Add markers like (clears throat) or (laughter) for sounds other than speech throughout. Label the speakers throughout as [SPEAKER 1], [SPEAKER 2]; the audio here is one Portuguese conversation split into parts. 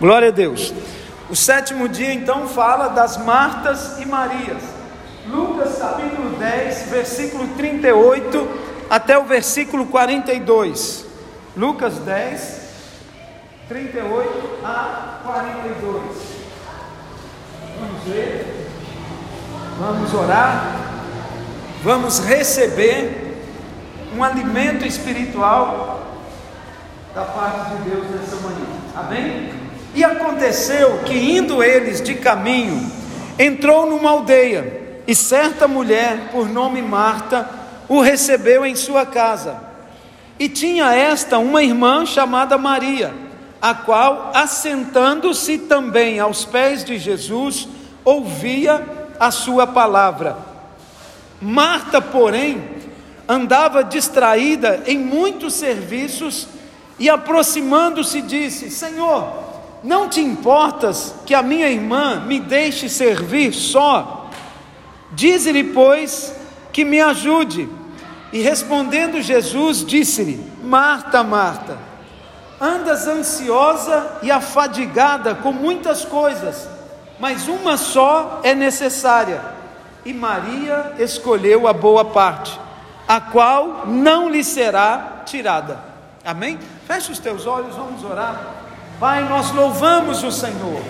[SPEAKER 1] Glória a Deus. O sétimo dia então fala das Martas e Marias. Lucas capítulo 10, versículo 38 até o versículo 42. Lucas 10, 38 a 42. Vamos ver. Vamos orar. Vamos receber um alimento espiritual da parte de Deus nessa manhã. Amém? E aconteceu que, indo eles de caminho, entrou numa aldeia, e certa mulher, por nome Marta, o recebeu em sua casa. E tinha esta uma irmã chamada Maria, a qual, assentando-se também aos pés de Jesus, ouvia a sua palavra. Marta, porém, andava distraída em muitos serviços e, aproximando-se, disse: Senhor, não te importas que a minha irmã me deixe servir só? Dize-lhe, pois, que me ajude. E respondendo Jesus, disse-lhe: Marta, Marta, andas ansiosa e afadigada com muitas coisas, mas uma só é necessária. E Maria escolheu a boa parte, a qual não lhe será tirada. Amém? Feche os teus olhos, vamos orar. Pai, nós louvamos o Senhor,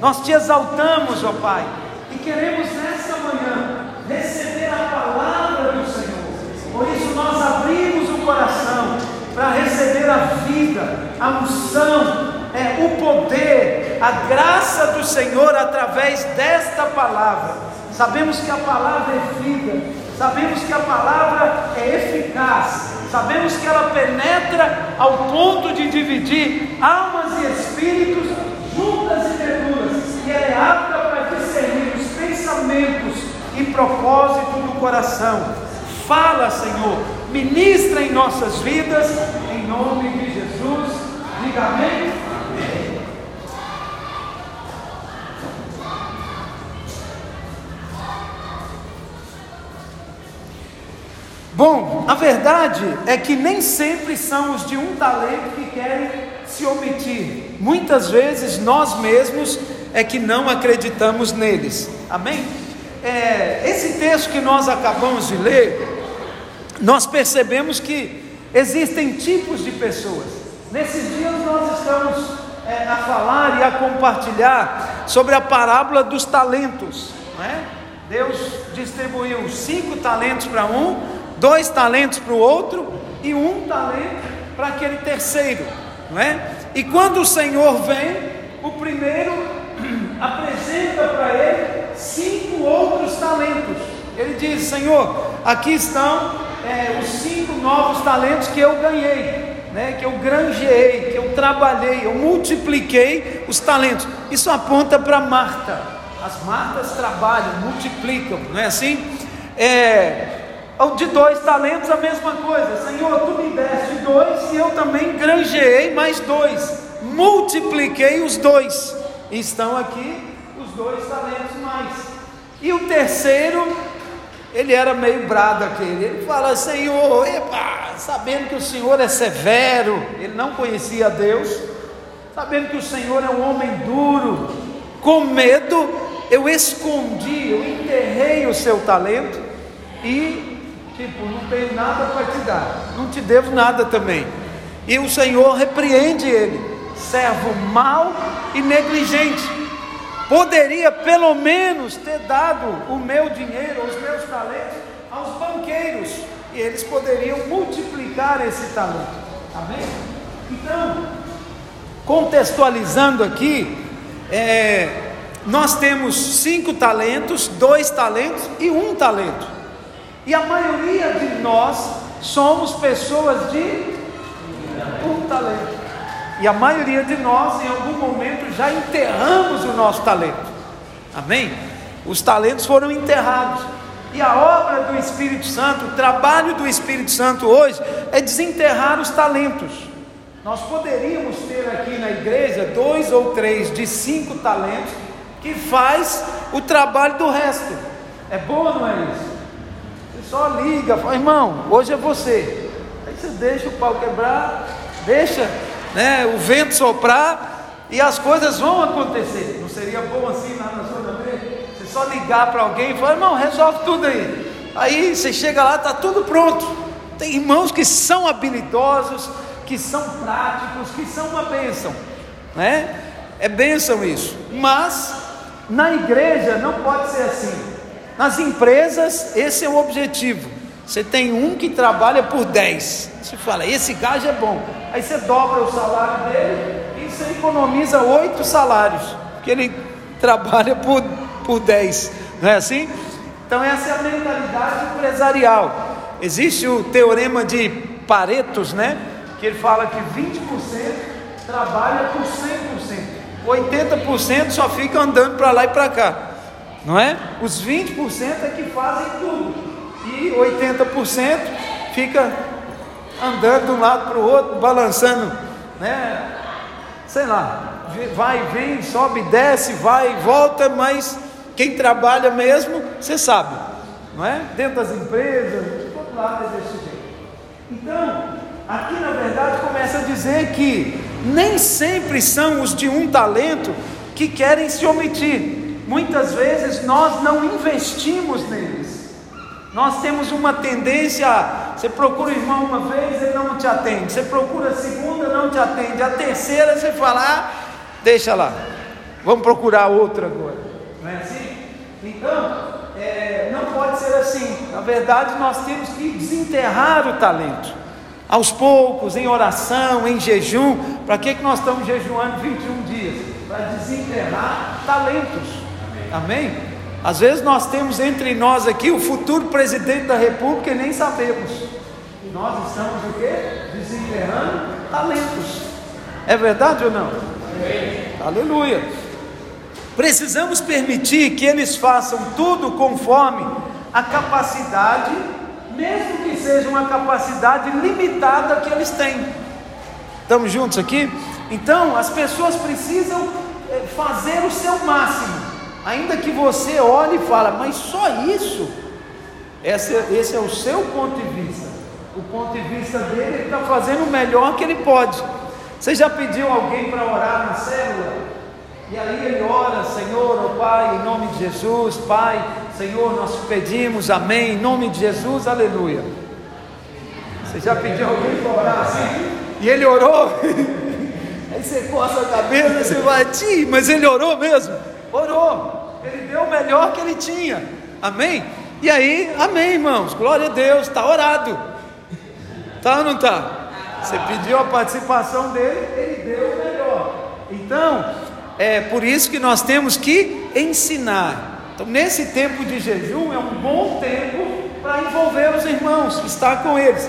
[SPEAKER 1] nós te exaltamos, ó Pai, e queremos nessa manhã receber a palavra do Senhor. Por isso nós abrimos o coração para receber a vida, a unção, é, o poder, a graça do Senhor através desta palavra. Sabemos que a palavra é vida, sabemos que a palavra é eficaz, Sabemos que ela penetra ao ponto de dividir almas e espíritos, juntas e verduras, e ela é apta para discernir os pensamentos e propósitos do coração. Fala, Senhor, ministra em nossas vidas, em nome de Jesus. Diga amém. Bom, a verdade é que nem sempre são os de um talento que querem se omitir. Muitas vezes nós mesmos é que não acreditamos neles. Amém? É, esse texto que nós acabamos de ler, nós percebemos que existem tipos de pessoas. Nesses dias nós estamos é, a falar e a compartilhar sobre a parábola dos talentos. Não é? Deus distribuiu cinco talentos para um, dois talentos para o outro e um talento para aquele terceiro, não é? E quando o Senhor vem, o primeiro (clears throat) apresenta para ele cinco outros talentos. Ele diz: Senhor, aqui estão é, os cinco novos talentos que eu ganhei, né, que eu granjeei, que eu trabalhei, eu multipliquei os talentos. Isso aponta para Marta. As Martas trabalham, multiplicam, não é assim? É, de dois talentos a mesma coisa. Senhor, tu me deste dois e eu também granjeei mais dois. Multipliquei os dois. Estão aqui os dois talentos mais. E o terceiro, ele era meio brado aquele. Ele fala: Senhor, epa, sabendo que o Senhor é severo, ele não conhecia Deus, sabendo que o Senhor é um homem duro, com medo, eu escondi, eu enterrei o seu talento e Tipo, não tenho nada para te dar, não te devo nada também. E o Senhor repreende ele, servo mau e negligente. Poderia pelo menos ter dado o meu dinheiro, os meus talentos aos banqueiros, e eles poderiam multiplicar esse talento. Amém? Então, contextualizando aqui, é, nós temos cinco talentos, dois talentos e um talento. E a maioria de nós somos pessoas de um talento. E a maioria de nós, em algum momento, já enterramos o nosso talento. Amém? Os talentos foram enterrados. E a obra do Espírito Santo, o trabalho do Espírito Santo hoje, é desenterrar os talentos. Nós poderíamos ter aqui na igreja dois ou três de cinco talentos que faz o trabalho do resto. É bom não é isso? Só liga, fala, irmão, hoje é você. Aí você deixa o pau quebrar, deixa né, o vento soprar E as coisas vão acontecer. Não seria bom assim na zona B? Você só ligar para alguém e falar, irmão, resolve tudo aí. Aí você chega lá, está tudo pronto. Tem irmãos que são habilidosos, que são práticos, que são uma bênção. Né? É bênção isso. Mas na igreja não pode ser assim. Nas empresas, esse é o objetivo. Você tem um que trabalha por 10. Você fala, esse gajo é bom. Aí você dobra o salário dele e você economiza oito salários. Porque ele (laughs) trabalha por, por 10. Não é assim? Então essa é a mentalidade empresarial. Existe o teorema de Paretos, né? Que ele fala que 20% trabalha por 100%. 80% só fica andando para lá e para cá. Não é? Os 20% é que fazem tudo e 80% fica andando de um lado para o outro, balançando, né? Sei lá, vai, vem, sobe, desce, vai, volta, mas quem trabalha mesmo, você sabe, não é? Dentro das empresas, de todo lado é desse jeito. Então, aqui na verdade começa a dizer que nem sempre são os de um talento que querem se omitir. Muitas vezes nós não investimos neles. Nós temos uma tendência, você procura o irmão uma vez, ele não te atende. Você procura a segunda, não te atende. A terceira, você fala, ah, deixa lá, vamos procurar outra agora. Não é assim? Então, é, não pode ser assim. Na verdade, nós temos que desenterrar o talento. Aos poucos, em oração, em jejum. Para que, que nós estamos jejuando 21 dias? Para desenterrar talentos. Amém? Às vezes nós temos entre nós aqui o futuro presidente da República e nem sabemos. E nós estamos o quê? Desenterrando talentos. É verdade ou não? Amém. Aleluia. Precisamos permitir que eles façam tudo conforme a capacidade, mesmo que seja uma capacidade limitada que eles têm. Estamos juntos aqui? Então, as pessoas precisam eh, fazer o seu máximo Ainda que você olhe e fale, mas só isso? Esse, esse é o seu ponto de vista. O ponto de vista dele, ele está fazendo o melhor que ele pode. Você já pediu alguém para orar na célula? E aí ele ora, Senhor, oh Pai, em nome de Jesus, Pai, Senhor, nós pedimos, amém, em nome de Jesus, aleluia. Você já pediu alguém para orar assim? E ele orou? (laughs) Aí você coça a cabeça, você vai, ti, mas ele orou mesmo? Orou, ele deu o melhor que ele tinha, amém? E aí, amém, irmãos, glória a Deus, está orado, tá ou não está? Você pediu a participação dele, ele deu o melhor. Então, é por isso que nós temos que ensinar. Então, nesse tempo de jejum, é um bom tempo para envolver os irmãos, estar com eles.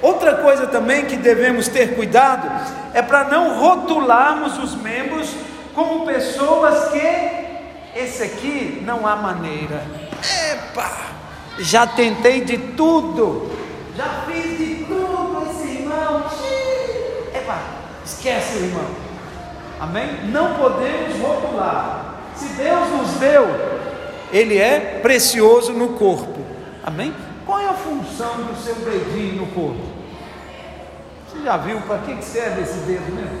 [SPEAKER 1] Outra coisa também que devemos ter cuidado é para não rotularmos os membros como pessoas que esse aqui não há maneira. Epa! Já tentei de tudo. Já fiz de tudo esse irmão. Epa! Esquece o irmão. Amém? Não podemos rotular. Se Deus nos deu, Ele é precioso no corpo. Amém? Qual é a função do seu dedinho no corpo? Você já viu para que serve esse dedo mesmo?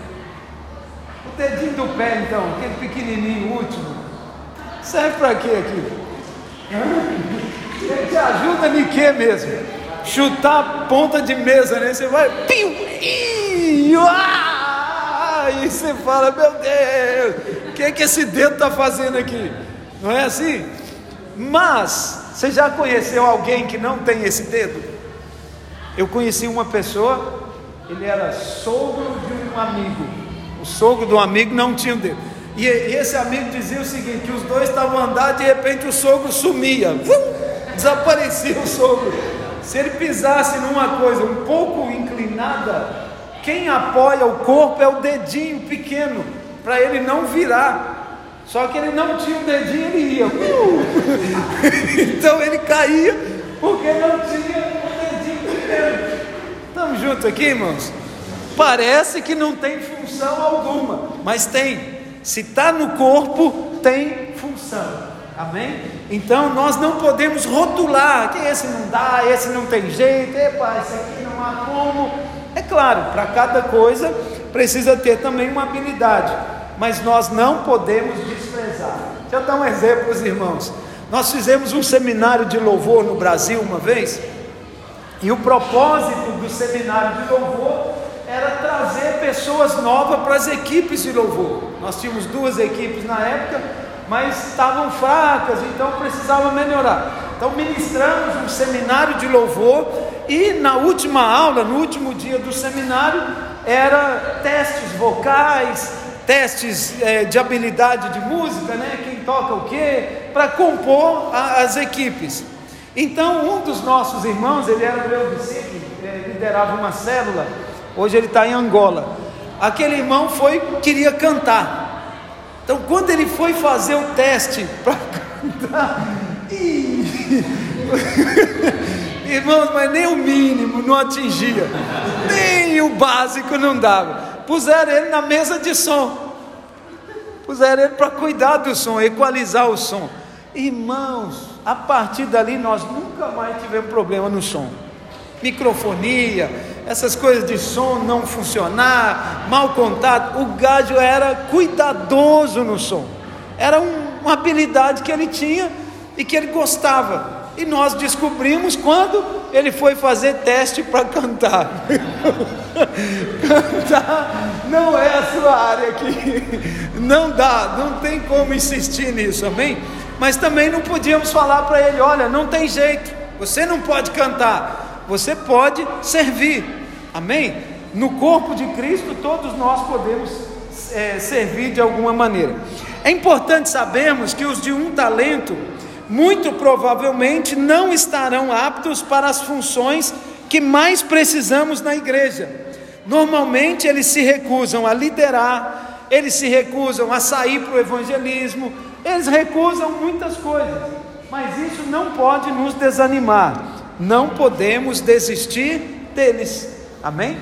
[SPEAKER 1] O dedinho do pé, então, aquele pequenininho último, serve para quê aqui? Ele te ajuda em quê mesmo? Chutar a ponta de mesa, né? Você vai, piu, e, ah, e você fala, meu Deus, o que é que esse dedo está fazendo aqui? Não é assim? Mas, você já conheceu alguém que não tem esse dedo? Eu conheci uma pessoa, ele era sogro de um amigo o sogro do amigo não tinha o dedo. E, e esse amigo dizia o seguinte: os dois estavam andando, de repente o sogro sumia, Vum! desaparecia o sogro. Se ele pisasse numa coisa um pouco inclinada, quem apoia o corpo é o dedinho pequeno, para ele não virar. Só que ele não tinha o dedinho, ele ia. Uh! (laughs) então ele caía, porque não tinha o dedinho pequeno. Estamos juntos aqui, irmãos? Parece que não tem função alguma, mas tem. Se está no corpo, tem função. Amém? Então nós não podemos rotular que esse não dá, esse não tem jeito, epa, esse aqui não há como. É claro, para cada coisa precisa ter também uma habilidade. mas nós não podemos desprezar. Deixa eu dar um exemplo para os irmãos. Nós fizemos um seminário de louvor no Brasil uma vez, e o propósito do seminário de louvor era trazer pessoas novas para as equipes de louvor. Nós tínhamos duas equipes na época, mas estavam fracas, então precisava melhorar. Então ministramos um seminário de louvor e na última aula, no último dia do seminário, era testes vocais, testes é, de habilidade de música, né? Quem toca o quê, para compor a, as equipes. Então, um dos nossos irmãos, ele era meu discípulo, liderava uma célula, hoje ele está em Angola. Aquele irmão foi, queria cantar. Então, quando ele foi fazer o teste para cantar, (laughs) (laughs) irmãos, mas nem o mínimo não atingia, nem o básico não dava puseram ele na mesa de som. Puseram ele para cuidar do som, equalizar o som. Irmãos, a partir dali nós nunca mais tivemos problema no som. Microfonia, essas coisas de som não funcionar, mau contato. O Gádio era cuidadoso no som. Era um, uma habilidade que ele tinha e que ele gostava. E nós descobrimos quando ele foi fazer teste para cantar. (laughs) cantar não é a sua área aqui. Não dá, não tem como insistir nisso, amém? Mas também não podíamos falar para ele: olha, não tem jeito, você não pode cantar, você pode servir, amém? No corpo de Cristo, todos nós podemos é, servir de alguma maneira. É importante sabermos que os de um talento muito provavelmente não estarão aptos para as funções que mais precisamos na igreja. Normalmente eles se recusam a liderar, eles se recusam a sair para o evangelismo, eles recusam muitas coisas, mas isso não pode nos desanimar, não podemos desistir deles, amém?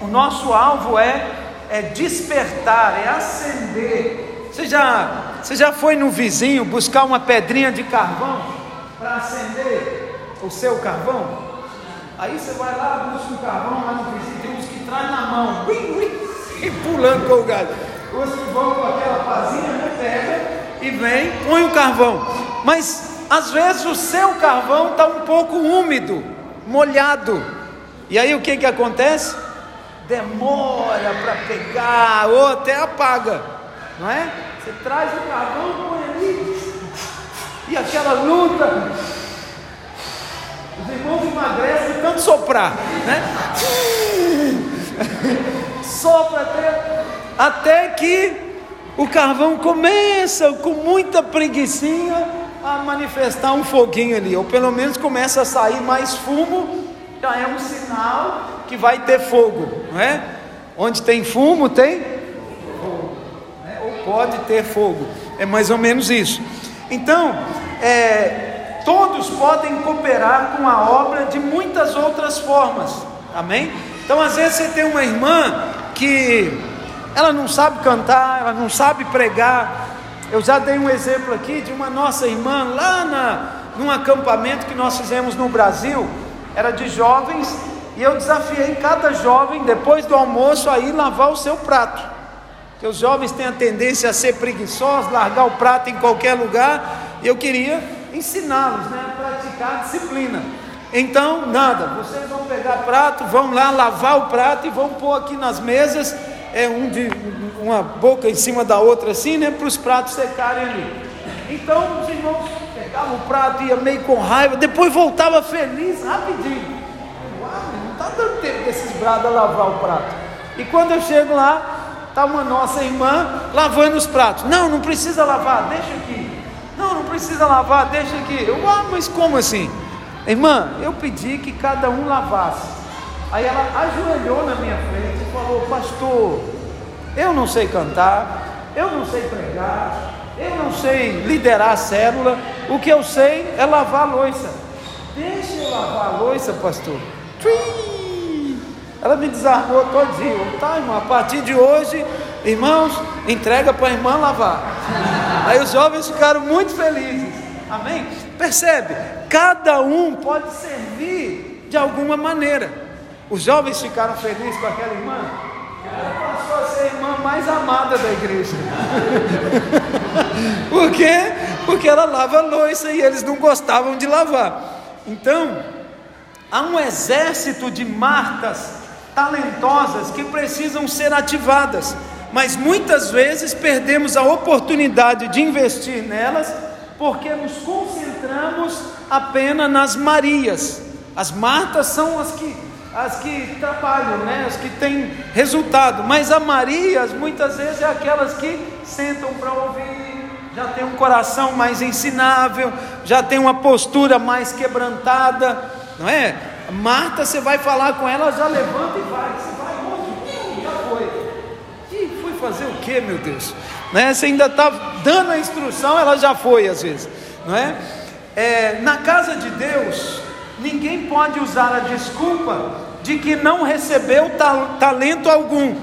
[SPEAKER 1] O nosso alvo é, é despertar, é acender você já, você já foi no vizinho buscar uma pedrinha de carvão para acender o seu carvão? Aí você vai lá, busca o carvão lá no vizinho, tem uns que traz na mão, ui, ui, (laughs) e pulando com o gado. Os que vão com aquela pazinha, né, pega e vem, põe o carvão. Mas às vezes o seu carvão está um pouco úmido, molhado. E aí o que, que acontece? Demora para pegar, ou até apaga, não é? Você traz o carvão, põe ali, e aquela luta. Os irmãos emagrecem tanto soprar, né? (laughs) Sopra até, até que o carvão começa com muita preguiçinha a manifestar um foguinho ali, ou pelo menos começa a sair mais fumo, já é um sinal que vai ter fogo, não é? Onde tem fumo, tem pode ter fogo. É mais ou menos isso. Então, é, todos podem cooperar com a obra de muitas outras formas. Amém? Então, às vezes você tem uma irmã que ela não sabe cantar, ela não sabe pregar. Eu já dei um exemplo aqui de uma nossa irmã lá na, num acampamento que nós fizemos no Brasil, era de jovens, e eu desafiei cada jovem, depois do almoço, a ir lavar o seu prato que os jovens têm a tendência a ser preguiçosos, largar o prato em qualquer lugar, e eu queria ensiná-los né, a praticar a disciplina. Então, nada, vocês vão pegar prato, vão lá lavar o prato e vão pôr aqui nas mesas, é um de uma boca em cima da outra assim, né, para os pratos secarem ali. Então, os irmãos pegavam o prato, ia meio com raiva, depois voltava feliz, rapidinho. Uau, não está dando tempo desses brados lavar o prato. E quando eu chego lá, Está uma nossa irmã lavando os pratos. Não, não precisa lavar, deixa aqui. Não, não precisa lavar, deixa aqui. Eu, ah, mas como assim? Irmã, eu pedi que cada um lavasse. Aí ela ajoelhou na minha frente e falou: Pastor, eu não sei cantar, eu não sei pregar, eu não sei liderar a célula, o que eu sei é lavar a louça. Deixa eu lavar a louça, pastor. Ela me desarmou todinho. Tá, irmão, a partir de hoje, irmãos, entrega para a irmã lavar. Aí os jovens ficaram muito felizes. Amém? Percebe? Cada um pode servir de alguma maneira. Os jovens ficaram felizes com aquela irmã. Ela passou a ser irmã mais amada da igreja. (laughs) Por quê? Porque ela lava louça e eles não gostavam de lavar. Então, há um exército de Martas talentosas que precisam ser ativadas, mas muitas vezes perdemos a oportunidade de investir nelas porque nos concentramos apenas nas Marias. As Martas são as que as que trabalham, né? as que têm resultado, mas a Marias muitas vezes é aquelas que sentam para ouvir, já tem um coração mais ensinável, já tem uma postura mais quebrantada, não é? Marta, você vai falar com ela, já levanta e vai. Você vai onde? Já foi. E foi fazer o que, meu Deus? Né? Você ainda está dando a instrução, ela já foi às vezes, não é? é? Na casa de Deus, ninguém pode usar a desculpa de que não recebeu talento algum.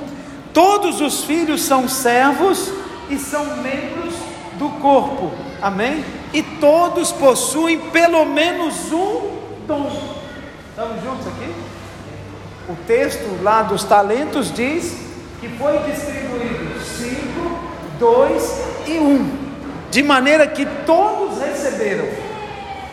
[SPEAKER 1] Todos os filhos são servos e são membros do corpo, amém? E todos possuem pelo menos um dom. Estamos juntos aqui? O texto lá dos talentos diz que foi distribuído cinco, dois e um, de maneira que todos receberam.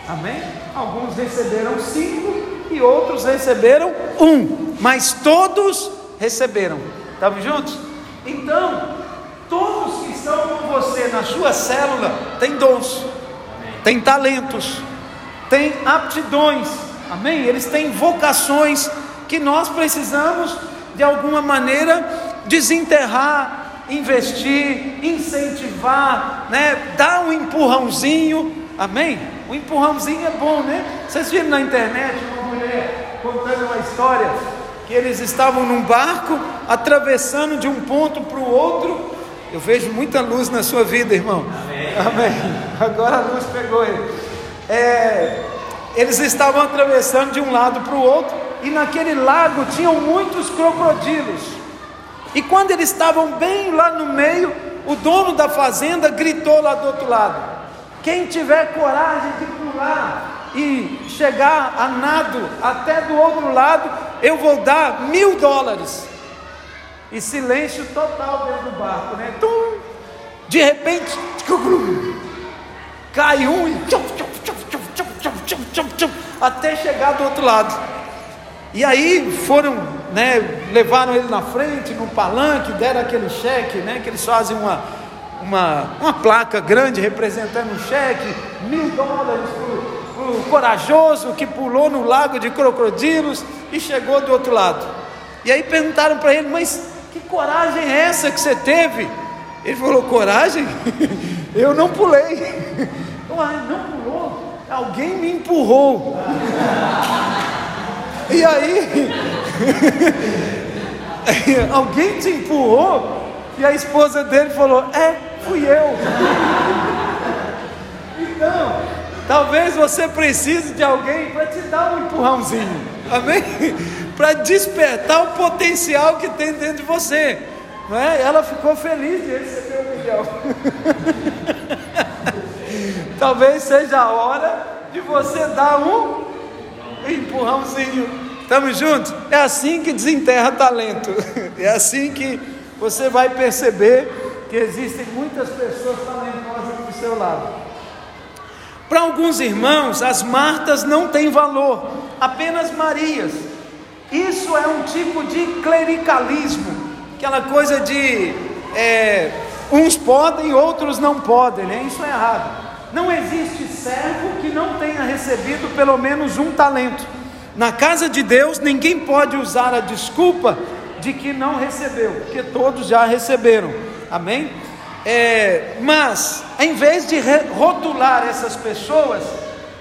[SPEAKER 1] Amém? Alguns receberam cinco e outros receberam um, mas todos receberam. Estamos juntos? Então, estão com você na sua célula têm dons, têm talentos, têm aptidões Amém? Eles têm vocações que nós precisamos, de alguma maneira, desenterrar, investir, incentivar, né? dar um empurrãozinho. Amém? O empurrãozinho é bom, né? Vocês viram na internet uma mulher contando uma história que eles estavam num barco atravessando de um ponto para o outro. Eu vejo muita luz na sua vida, irmão. Amém. Amém. Agora a luz pegou ele. É, eles estavam atravessando de um lado para o outro, e naquele lago tinham muitos crocodilos. E quando eles estavam bem lá no meio, o dono da fazenda gritou lá do outro lado: Quem tiver coragem de pular e chegar a nado até do outro lado, eu vou dar mil dólares. E silêncio total dentro do barco, né? Tum! De repente, cai um e até chegar do outro lado. E aí foram, né, levaram ele na frente, no palanque, deram aquele cheque, né, que eles fazem uma, uma, uma placa grande representando um cheque, mil dólares para o corajoso que pulou no lago de crocodilos e chegou do outro lado. E aí perguntaram para ele, mas que coragem é essa que você teve? Ele falou, coragem? (laughs) Eu não pulei. (laughs) Uai, não pulou? Alguém me empurrou. (laughs) E aí, alguém te empurrou? E a esposa dele falou: É, fui eu. Então, talvez você precise de alguém para te dar um empurrãozinho, amém? Para despertar o potencial que tem dentro de você. Não é? Ela ficou feliz de receber o Miguel. Talvez seja a hora de você dar um empurrãozinho. Estamos juntos? É assim que desenterra talento. (laughs) É assim que você vai perceber que existem muitas pessoas talentosas do seu lado. Para alguns irmãos, as Martas não têm valor, apenas Marias. Isso é um tipo de clericalismo, aquela coisa de é, uns podem, outros não podem, né? Isso é errado. Não existe servo que não tenha recebido pelo menos um talento. Na casa de Deus, ninguém pode usar a desculpa de que não recebeu, porque todos já receberam. Amém? É, mas, em vez de rotular essas pessoas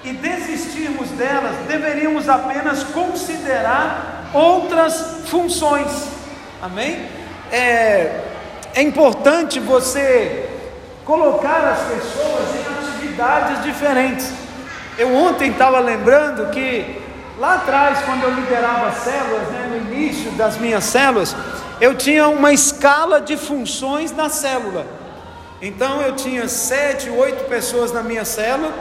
[SPEAKER 1] e desistirmos delas, deveríamos apenas considerar outras funções. Amém? É, é importante você colocar as pessoas em atividades diferentes. Eu ontem estava lembrando que lá atrás, quando eu liderava células, né, no início das minhas células, eu tinha uma escala de funções na célula. Então eu tinha sete, oito pessoas na minha célula.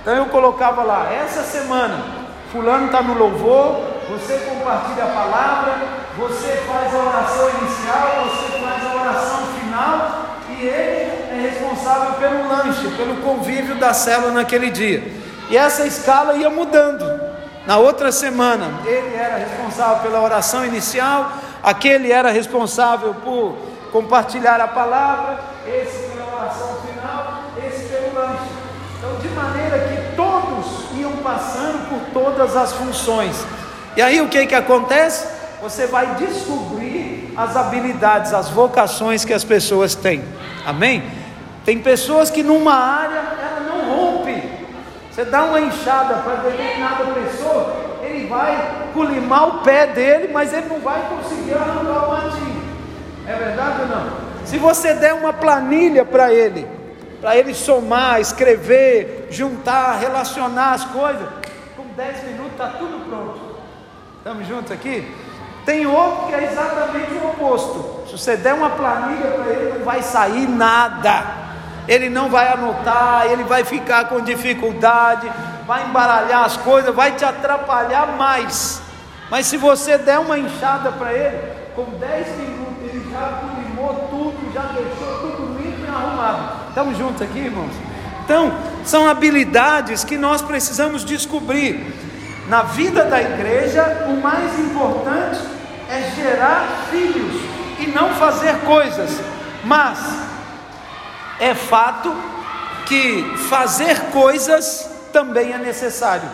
[SPEAKER 1] Então eu colocava lá, essa semana, fulano está no louvor, você compartilha a palavra, você faz a oração inicial, você faz a oração final e ele é responsável pelo lanche, pelo convívio da célula naquele dia. E essa escala ia mudando. Na outra semana, ele era responsável pela oração inicial, aquele era responsável por compartilhar a palavra, esse pela oração final, esse pelo lanche. Então, de maneira que todos iam passando por todas as funções. E aí o que que acontece? Você vai descobrir as habilidades, as vocações que as pessoas têm. Amém? Tem pessoas que numa área ela não rompe. Você dá uma enxada para determinada pessoa, ele vai colimar o pé dele, mas ele não vai conseguir arrancar o matinho. É verdade ou não? Se você der uma planilha para ele, para ele somar, escrever, juntar, relacionar as coisas, com 10 minutos está tudo pronto. Estamos juntos aqui? Tem outro que é exatamente o oposto. Se você der uma planilha para ele, não vai sair nada. Ele não vai anotar, ele vai ficar com dificuldade, vai embaralhar as coisas, vai te atrapalhar mais. Mas se você der uma enxada para ele, com 10 minutos ele já limou tudo, já deixou tudo limpo e arrumado. Estamos juntos aqui, irmãos? Então, são habilidades que nós precisamos descobrir. Na vida da igreja, o mais importante é gerar filhos e não fazer coisas. Mas é fato que fazer coisas também é necessário.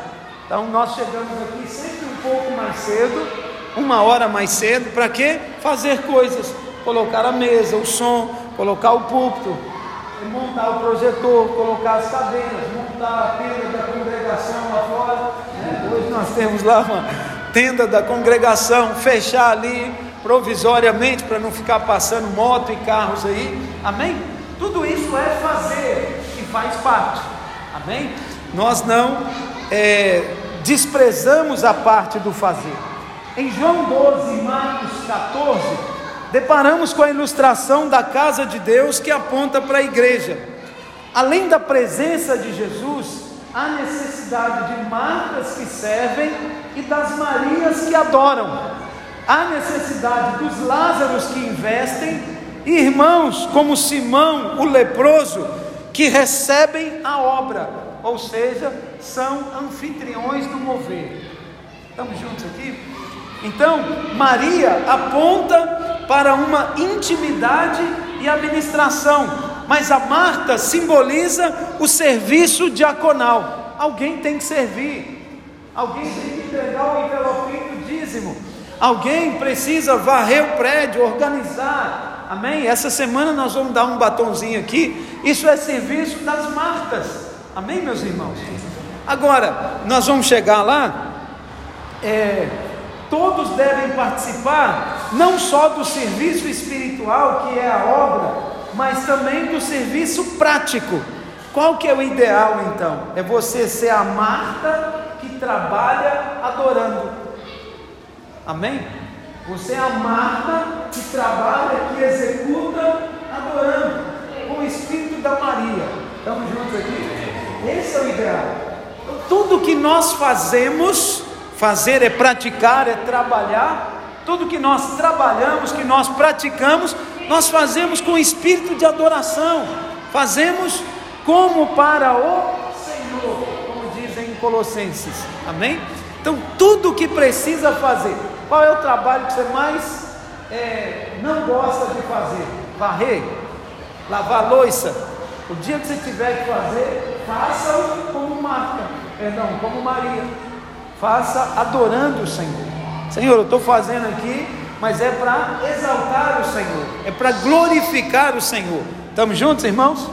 [SPEAKER 1] Então nós chegamos aqui sempre um pouco mais cedo, uma hora mais cedo, para quê? Fazer coisas, colocar a mesa, o som, colocar o púlpito, montar o projetor, colocar as cadeiras, montar a tenda da congregação lá fora. Né? Hoje nós temos lá uma tenda da congregação, fechar ali provisoriamente para não ficar passando moto e carros aí. Amém? Tudo isso é fazer e faz parte. Amém? Nós não é, desprezamos a parte do fazer. Em João 12, Marcos 14, deparamos com a ilustração da casa de Deus que aponta para a igreja. Além da presença de Jesus, há necessidade de Martas que servem e das Marias que adoram. Há necessidade dos Lázaros que investem e irmãos como Simão, o leproso, que recebem a obra, ou seja, são anfitriões do mover. Estamos juntos aqui? Então, Maria aponta para uma intimidade e administração, mas a Marta simboliza o serviço diaconal. Alguém tem que servir, alguém tem que entregar o envelopinho do dízimo, alguém precisa varrer o prédio, organizar. Amém? Essa semana nós vamos dar um batonzinho aqui. Isso é serviço das Martas. Amém, meus irmãos? Agora, nós vamos chegar lá. É, todos devem participar, não só do serviço espiritual, que é a obra, mas também do serviço prático. Qual que é o ideal então? É você ser a Marta que trabalha adorando. Amém? Você é a Marta que trabalha, que executa adorando, com o espírito da Maria. Estamos juntos aqui? Esse é o ideal. Então, tudo que nós fazemos Fazer é praticar, é trabalhar. Tudo que nós trabalhamos, que nós praticamos, nós fazemos com espírito de adoração. Fazemos como para o Senhor, como dizem em Colossenses. Amém? Então, tudo que precisa fazer. Qual é o trabalho que você mais é, não gosta de fazer? Varrer, lavar louça. O dia que você tiver que fazer, faça-o como Marta, perdão, como Maria faça adorando o Senhor. Senhor, eu estou fazendo aqui, mas é para exaltar o Senhor, é para glorificar o Senhor. Estamos juntos, irmãos?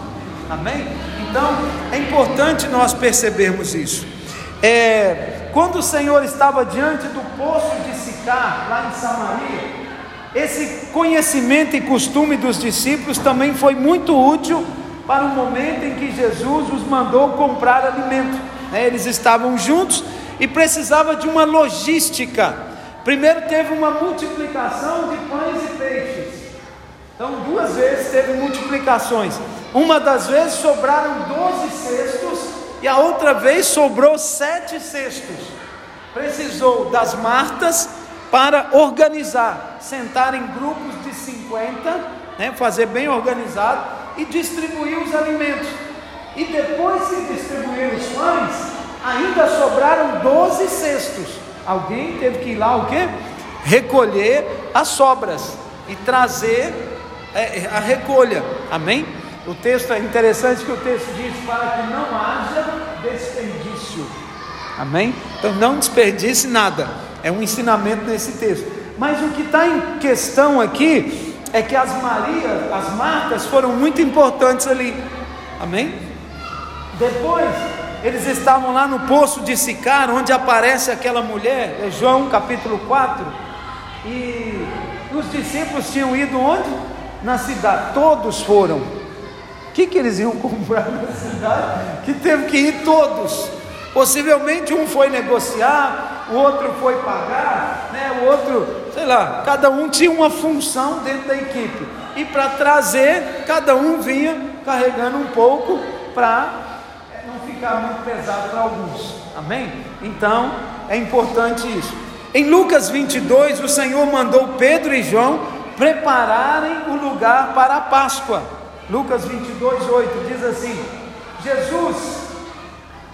[SPEAKER 1] Amém? Então é importante nós percebermos isso. É, quando o Senhor estava diante do poço de Sicar, lá em Samaria, esse conhecimento e costume dos discípulos também foi muito útil para o momento em que Jesus os mandou comprar alimento. Né? Eles estavam juntos e precisava de uma logística. Primeiro teve uma multiplicação de pães e peixes. Então, duas vezes teve multiplicações. Uma das vezes sobraram 12 cestos e a outra vez sobrou sete cestos. Precisou das Martas para organizar, sentar em grupos de 50 né, fazer bem organizado e distribuir os alimentos. E depois que distribuíram os pães, ainda sobraram 12 cestos. Alguém teve que ir lá o quê? Recolher as sobras e trazer é, a recolha. Amém? O texto é interessante que o texto diz para que não haja desperdício. Amém? Então não desperdice nada. É um ensinamento nesse texto. Mas o que está em questão aqui é que as Marias, as Martas foram muito importantes ali. Amém? Depois, eles estavam lá no poço de Sicar, onde aparece aquela mulher, é João capítulo 4, e os discípulos tinham ido onde? Na cidade, todos foram. O que, que eles iam comprar na cidade? Que teve que ir todos. Possivelmente um foi negociar, o outro foi pagar, né? o outro, sei lá, cada um tinha uma função dentro da equipe. E para trazer, cada um vinha carregando um pouco para ficar muito pesado para alguns. Amém? Então, é importante isso. Em Lucas 22, o Senhor mandou Pedro e João prepararem o lugar para a Páscoa. Lucas 22, 8 diz assim: Jesus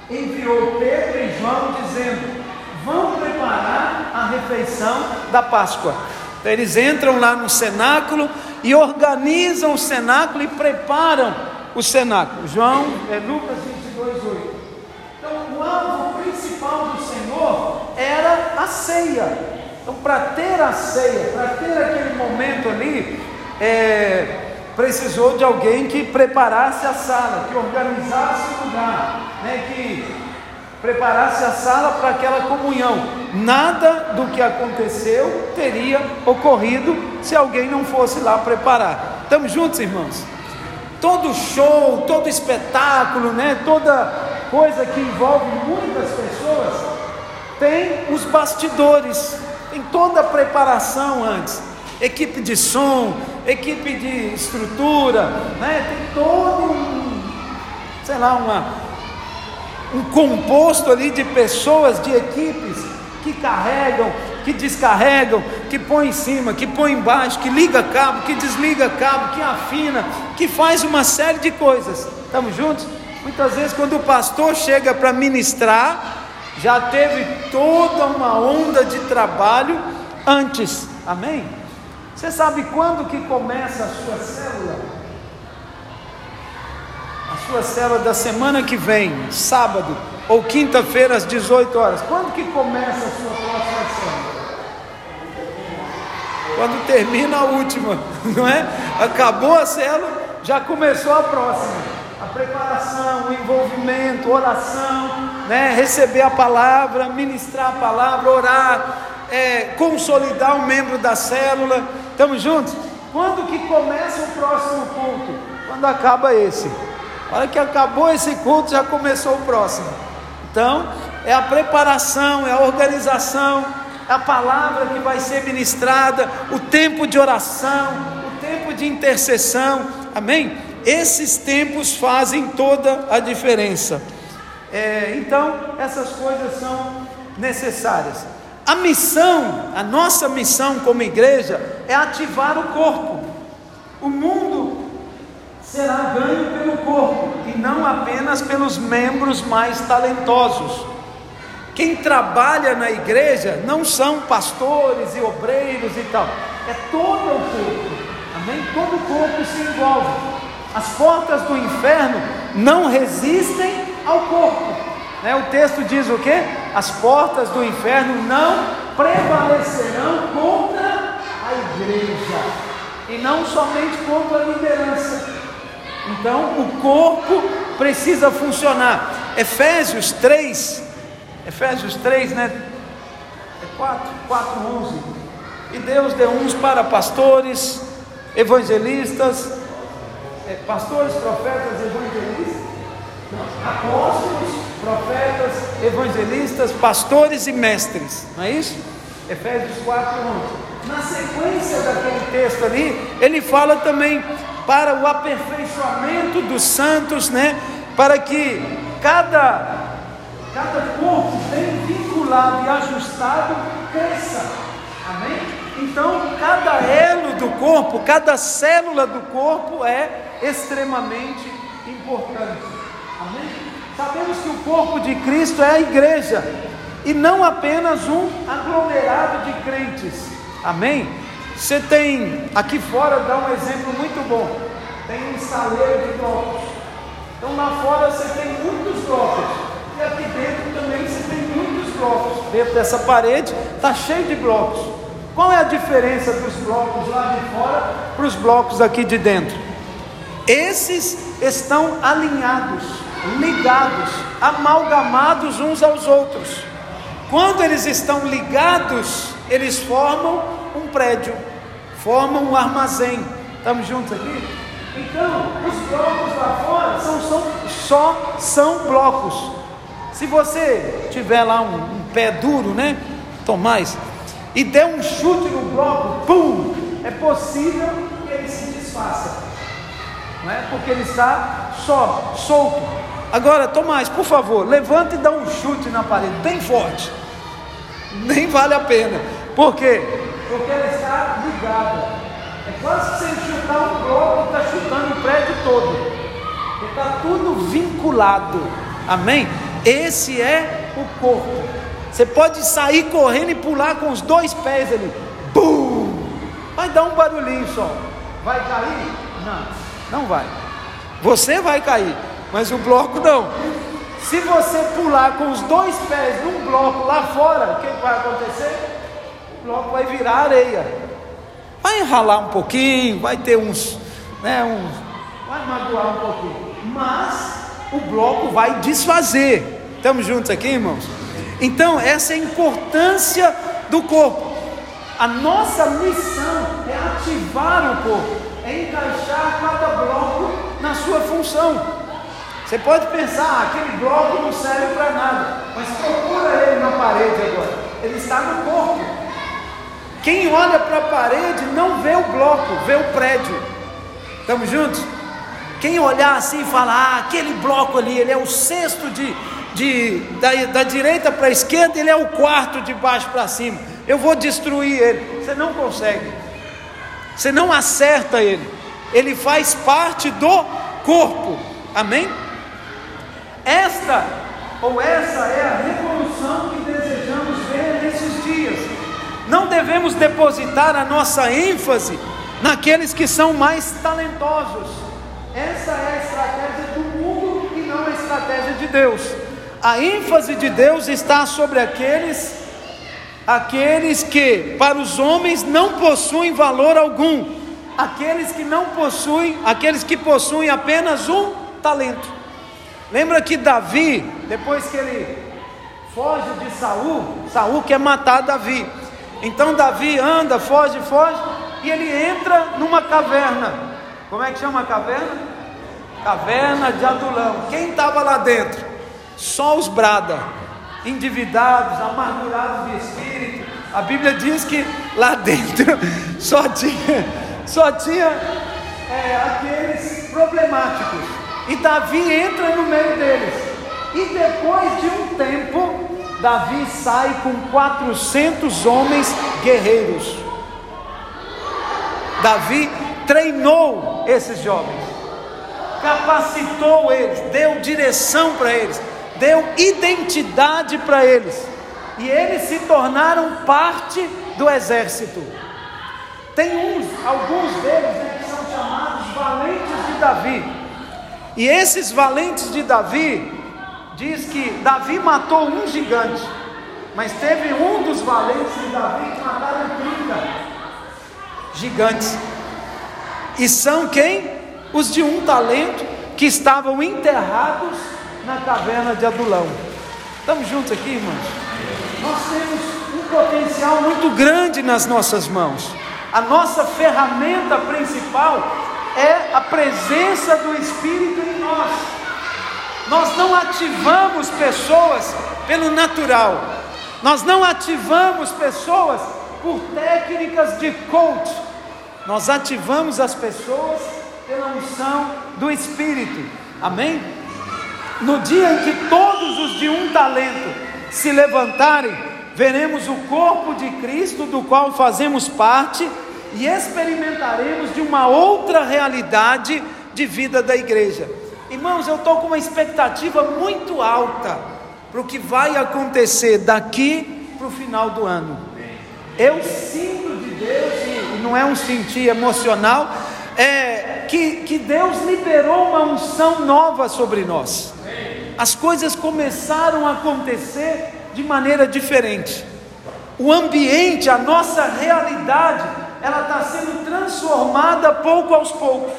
[SPEAKER 1] enviou Pedro e João dizendo: Vão preparar a refeição da Páscoa. Então, eles entram lá no cenáculo e organizam o cenáculo e preparam o cenáculo. João, é Lucas 22, 8. Então, o alvo principal do Senhor era a ceia. Então, para ter a ceia, para ter aquele momento ali, é, precisou de alguém que preparasse a sala, que organizasse o lugar, né, que preparasse a sala para aquela comunhão. Nada do que aconteceu teria ocorrido se alguém não fosse lá preparar. Estamos juntos, irmãos? Todo show, todo espetáculo, né, toda coisa que envolve muitas pessoas, tem os bastidores, tem toda a preparação antes equipe de som, equipe de estrutura, né? tem todo um, sei lá, uma, um composto ali de pessoas, de equipes que carregam, que descarregam, que põe em cima, que põe embaixo, que liga cabo, que desliga cabo, que afina, que faz uma série de coisas. Estamos juntos? Muitas vezes quando o pastor chega para ministrar, já teve toda uma onda de trabalho antes. Amém? Você sabe quando que começa a sua célula? A sua célula da semana que vem, sábado ou quinta-feira às 18 horas. Quando que começa a sua próxima célula? Quando termina a última, (laughs) não é? Acabou a célula, já começou a próxima. A preparação, o envolvimento, oração, né? receber a palavra, ministrar a palavra, orar, é, consolidar um membro da célula. Estamos juntos? Quando que começa o próximo culto? Quando acaba esse. A hora que acabou esse culto, já começou o próximo. Então, é a preparação, é a organização, é a palavra que vai ser ministrada, o tempo de oração, o tempo de intercessão. Amém? Esses tempos fazem toda a diferença. É, então, essas coisas são necessárias. A missão, a nossa missão como igreja é ativar o corpo. O mundo será ganho pelo corpo e não apenas pelos membros mais talentosos. Quem trabalha na igreja não são pastores e obreiros e tal, é todo o corpo. Amém? Todo o corpo se envolve. As portas do inferno não resistem ao corpo. Né? O texto diz o que? As portas do inferno não prevalecerão contra a igreja, e não somente contra a liderança. Então, o corpo precisa funcionar. Efésios 3, Efésios 3, né? É 4, 4, 11. E Deus deu uns para pastores, evangelistas, é, pastores, profetas, evangelistas, apóstolos, profetas, evangelistas, pastores e mestres, não é isso? Efésios 4, 11. Na sequência daquele texto ali, ele fala também para o aperfeiçoamento dos santos, né? Para que cada, cada corpo bem vinculado e ajustado cresça. Amém? Então, cada elo do corpo, cada célula do corpo é extremamente importante. Amém? Sabemos que o corpo de Cristo é a igreja e não apenas um aglomerado de crentes. Amém? Você tem, aqui fora dá um exemplo muito bom. Tem um estaleiro de blocos. Então lá fora você tem muitos blocos. E aqui dentro também você tem muitos blocos. Dentro dessa parede está cheio de blocos. Qual é a diferença dos blocos lá de fora para os blocos aqui de dentro? Esses estão alinhados, ligados, amalgamados uns aos outros. Quando eles estão ligados, eles formam um prédio, formam um armazém. Estamos juntos aqui? Então, os blocos lá fora são, são, só são blocos. Se você tiver lá um, um pé duro, né? Tomás, e der um chute no bloco, pum, é possível que ele se desfaça. Não é? Porque ele está só, solto. Agora, Tomás, por favor, levanta e dá um chute na parede, bem forte. Nem vale a pena. Por quê? Porque ela está ligada. É quase que você chutar um bloco está chutando o prédio todo. Está tudo vinculado. Amém? Esse é o corpo. Você pode sair correndo e pular com os dois pés ali. Bum! Vai dar um barulhinho só. Vai cair? Não, não vai. Você vai cair, mas o bloco não. Se você pular com os dois pés num bloco lá fora, o que vai acontecer? O bloco vai virar areia. Vai enralar um pouquinho, vai ter uns, né, uns, vai magoar um pouquinho. Mas o bloco vai desfazer. Estamos juntos aqui, irmãos? Então, essa é a importância do corpo. A nossa missão é ativar o corpo, é encaixar cada bloco na sua função. Você pode pensar, aquele bloco não serve para nada, mas procura ele na parede agora. Ele está no corpo. Quem olha para a parede não vê o bloco, vê o prédio. Estamos juntos? Quem olhar assim e falar, ah, aquele bloco ali, ele é o sexto de, de, da, da direita para a esquerda, ele é o quarto de baixo para cima. Eu vou destruir ele. Você não consegue. Você não acerta ele. Ele faz parte do corpo. Amém? Esta ou essa é a revolução que desejamos ver nesses dias. Não devemos depositar a nossa ênfase naqueles que são mais talentosos. Essa é a estratégia do mundo e não a estratégia de Deus. A ênfase de Deus está sobre aqueles aqueles que para os homens não possuem valor algum, aqueles que não possuem, aqueles que possuem apenas um talento. Lembra que Davi, depois que ele foge de Saul, Saul quer matar Davi. Então Davi anda, foge, foge, e ele entra numa caverna. Como é que chama a caverna? Caverna de Adulão. Quem estava lá dentro? Só os brada, endividados, amargurados de espírito. A Bíblia diz que lá dentro (laughs) só tinha, só tinha é, aqueles problemáticos. E Davi entra no meio deles. E depois de um tempo, Davi sai com 400 homens guerreiros. Davi treinou esses jovens, capacitou eles, deu direção para eles, deu identidade para eles, e eles se tornaram parte do exército. Tem uns, alguns deles né, que são chamados valentes de Davi. E esses valentes de Davi, diz que Davi matou um gigante, mas teve um dos valentes de Davi que mataram 30 gigantes. E são quem? Os de um talento que estavam enterrados na caverna de Adulão. Estamos juntos aqui, irmãos? Nós temos um potencial muito grande nas nossas mãos. A nossa ferramenta principal é a presença do Espírito em nós. Nós não ativamos pessoas pelo natural, nós não ativamos pessoas por técnicas de coach, nós ativamos as pessoas pela unção do Espírito, amém? No dia em que todos os de um talento se levantarem, veremos o corpo de Cristo, do qual fazemos parte, e experimentaremos de uma outra realidade de vida da igreja. Irmãos, eu estou com uma expectativa muito alta para o que vai acontecer daqui para o final do ano. Eu sinto de Deus, e não é um sentir emocional, é que, que Deus liberou uma unção nova sobre nós. As coisas começaram a acontecer de maneira diferente. O ambiente, a nossa realidade, ela está sendo transformada pouco aos poucos.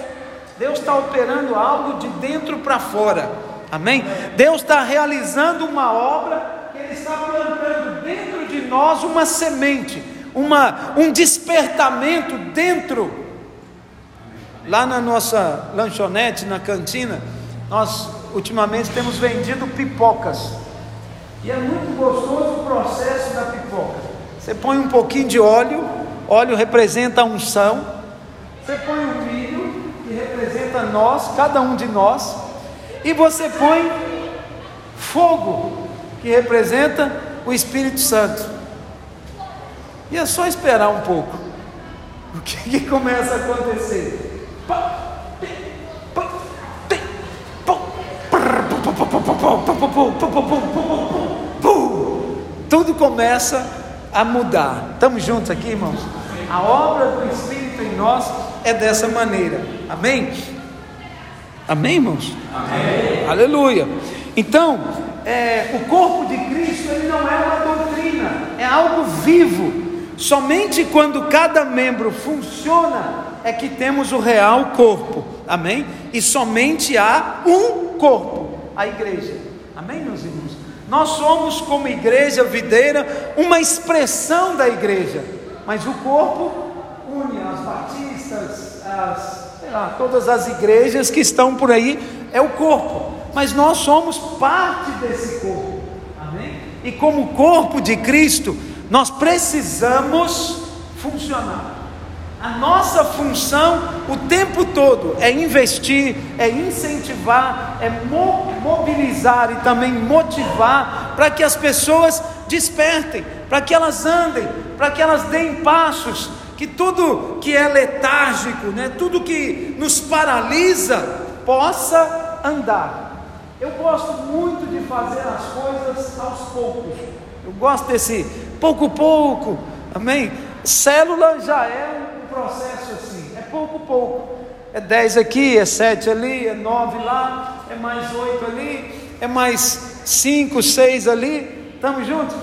[SPEAKER 1] Deus está operando algo de dentro para fora. Amém? Deus está realizando uma obra que Ele está plantando dentro de nós uma semente, uma, um despertamento dentro. Lá na nossa lanchonete, na cantina, nós ultimamente temos vendido pipocas. E é muito gostoso o processo da pipoca. Você põe um pouquinho de óleo, óleo representa a unção. Você põe o milho, que representa nós, cada um de nós. E você põe fogo, que representa o Espírito Santo. E é só esperar um pouco. (laughs) O que, que começa a acontecer? Tudo começa a mudar. Estamos juntos aqui, irmãos? A obra do Espírito em nós é dessa maneira. Amém? Amém, irmãos? Amém. Aleluia. Então, é, o corpo de Cristo ele não é uma doutrina, é algo vivo. Somente quando cada membro funciona é que temos o real corpo. Amém? E somente há um corpo, a igreja. Amém, meus irmãos? Nós somos, como igreja videira, uma expressão da igreja, mas o corpo une as batistas, as, sei lá, todas as igrejas que estão por aí, é o corpo, mas nós somos parte desse corpo, amém? E como corpo de Cristo, nós precisamos funcionar. A nossa função o tempo todo é investir, é incentivar, é mobilizar e também motivar para que as pessoas despertem, para que elas andem, para que elas deem passos, que tudo que é letárgico, né, tudo que nos paralisa, possa andar. Eu gosto muito de fazer as coisas aos poucos. Eu gosto desse pouco pouco, amém? Célula já é processo assim, é pouco pouco. É 10 aqui, é 7 ali, é 9 lá, é mais 8 ali, é mais 5, 6 ali. Estamos juntos?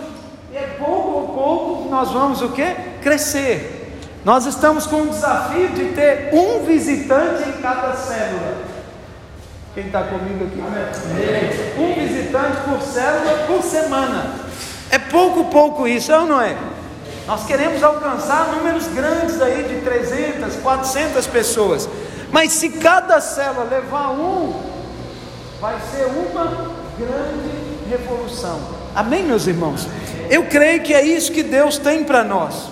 [SPEAKER 1] E é pouco a pouco nós vamos o que? Crescer. Nós estamos com o desafio de ter um visitante em cada célula. Quem está comigo aqui? Um visitante por célula por semana. É pouco pouco isso, é ou não é? Nós queremos alcançar números grandes aí de 300, 400 pessoas. Mas se cada célula levar um, vai ser uma grande revolução. Amém, meus irmãos? Eu creio que é isso que Deus tem para nós.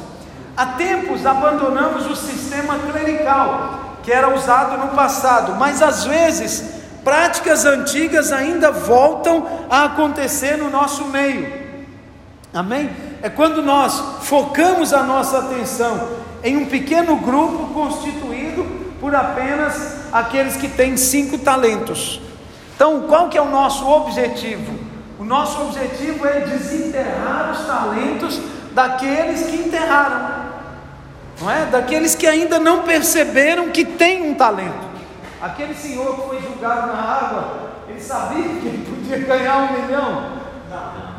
[SPEAKER 1] Há tempos abandonamos o sistema clerical, que era usado no passado, mas às vezes práticas antigas ainda voltam a acontecer no nosso meio. Amém? É quando nós focamos a nossa atenção em um pequeno grupo constituído por apenas aqueles que têm cinco talentos. Então, qual que é o nosso objetivo? O nosso objetivo é desenterrar os talentos daqueles que enterraram, não é? Daqueles que ainda não perceberam que tem um talento. Aquele senhor que foi julgado na água, ele sabia que ele podia ganhar um milhão,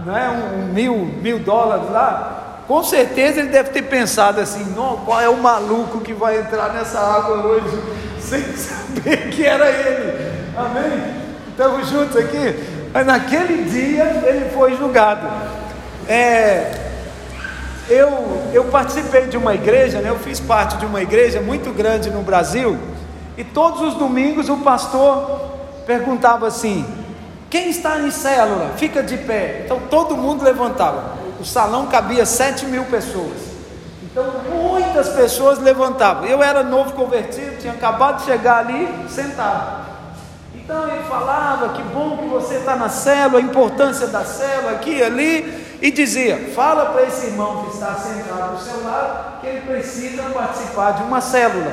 [SPEAKER 1] né, um, mil, mil dólares lá, com certeza ele deve ter pensado assim: não, qual é o maluco que vai entrar nessa água hoje, (laughs) sem saber que era ele. Amém? Estamos juntos aqui? Mas naquele dia ele foi julgado. É, eu, eu participei de uma igreja, né, eu fiz parte de uma igreja muito grande no Brasil, e todos os domingos o pastor perguntava assim: quem está em célula, fica de pé. Então todo mundo levantava. O salão cabia 7 mil pessoas. Então muitas pessoas levantavam. Eu era novo convertido, tinha acabado de chegar ali, sentado. Então ele falava: que bom que você está na célula, a importância da célula, aqui e ali. e dizia: Fala para esse irmão que está sentado do seu lado que ele precisa participar de uma célula.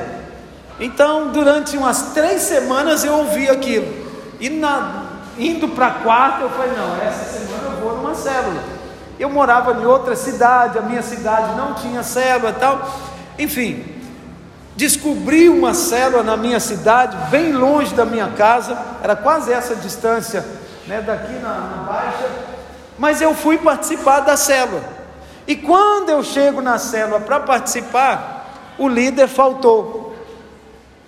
[SPEAKER 1] Então, durante umas três semanas eu ouvi aquilo. E na, indo para a quarta, eu falei: Não, essa semana eu vou numa célula. Eu morava em outra cidade, a minha cidade não tinha célula e tal. Enfim, descobri uma célula na minha cidade, bem longe da minha casa, era quase essa distância, né, daqui na, na baixa. Mas eu fui participar da célula. E quando eu chego na célula para participar, o líder faltou.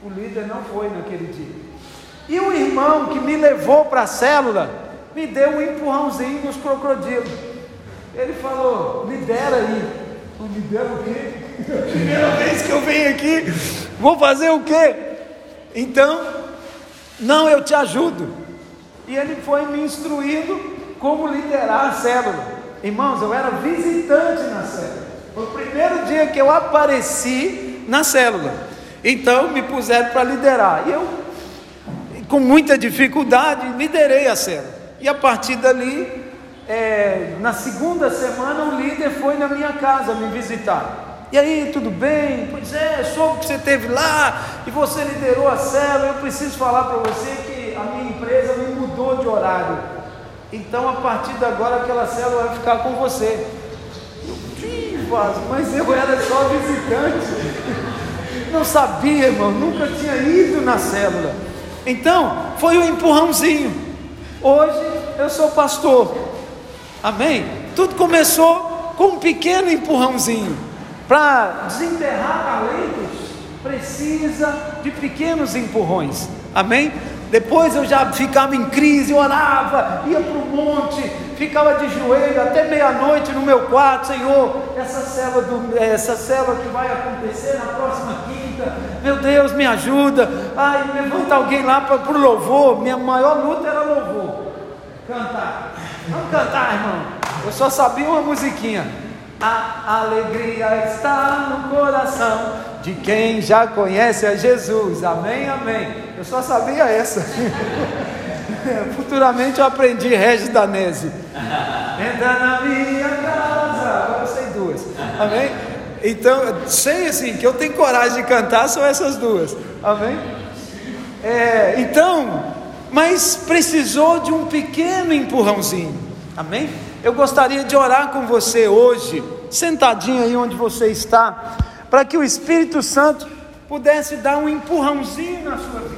[SPEAKER 1] O líder não foi naquele dia. E o irmão que me levou para a célula me deu um empurrãozinho nos crocodilos. Ele falou: lidera aí. Eu lidera o quê? (laughs) Primeira vez que eu venho aqui, vou fazer o quê? Então, não, eu te ajudo. E ele foi me instruindo como liderar a célula. Irmãos, eu era visitante na célula. Foi o primeiro dia que eu apareci na célula. Então me puseram para liderar. E eu, com muita dificuldade, liderei a célula. E a partir dali, é, na segunda semana, o líder foi na minha casa me visitar. E aí, tudo bem? Pois é, soube que você esteve lá e você liderou a célula. Eu preciso falar para você que a minha empresa me mudou de horário. Então, a partir de agora, aquela célula vai ficar com você. Eu, mas eu era só visitante (laughs) não sabia, irmão, nunca tinha ido na célula. Então, foi um empurrãozinho. Hoje eu sou pastor. Amém? Tudo começou com um pequeno empurrãozinho. Para desenterrar talentos, precisa de pequenos empurrões. Amém? Depois eu já ficava em crise, orava, ia para o monte, ficava de joelho até meia-noite no meu quarto, Senhor, essa célula, do, essa célula que vai acontecer na próxima meu Deus, me ajuda. Ai, levanta alguém lá para o louvor. Minha maior luta era louvor. Cantar. Vamos cantar, irmão. Eu só sabia uma musiquinha. A alegria está no coração de quem já conhece a Jesus. Amém, amém. Eu só sabia essa. (laughs) Futuramente eu aprendi Regis Danese. Entra na minha casa. Agora eu sei duas. Amém? Então, sei assim, que eu tenho coragem de cantar são essas duas. Amém? É, então, mas precisou de um pequeno empurrãozinho. Amém? Eu gostaria de orar com você hoje, sentadinho aí onde você está, para que o Espírito Santo pudesse dar um empurrãozinho na sua vida.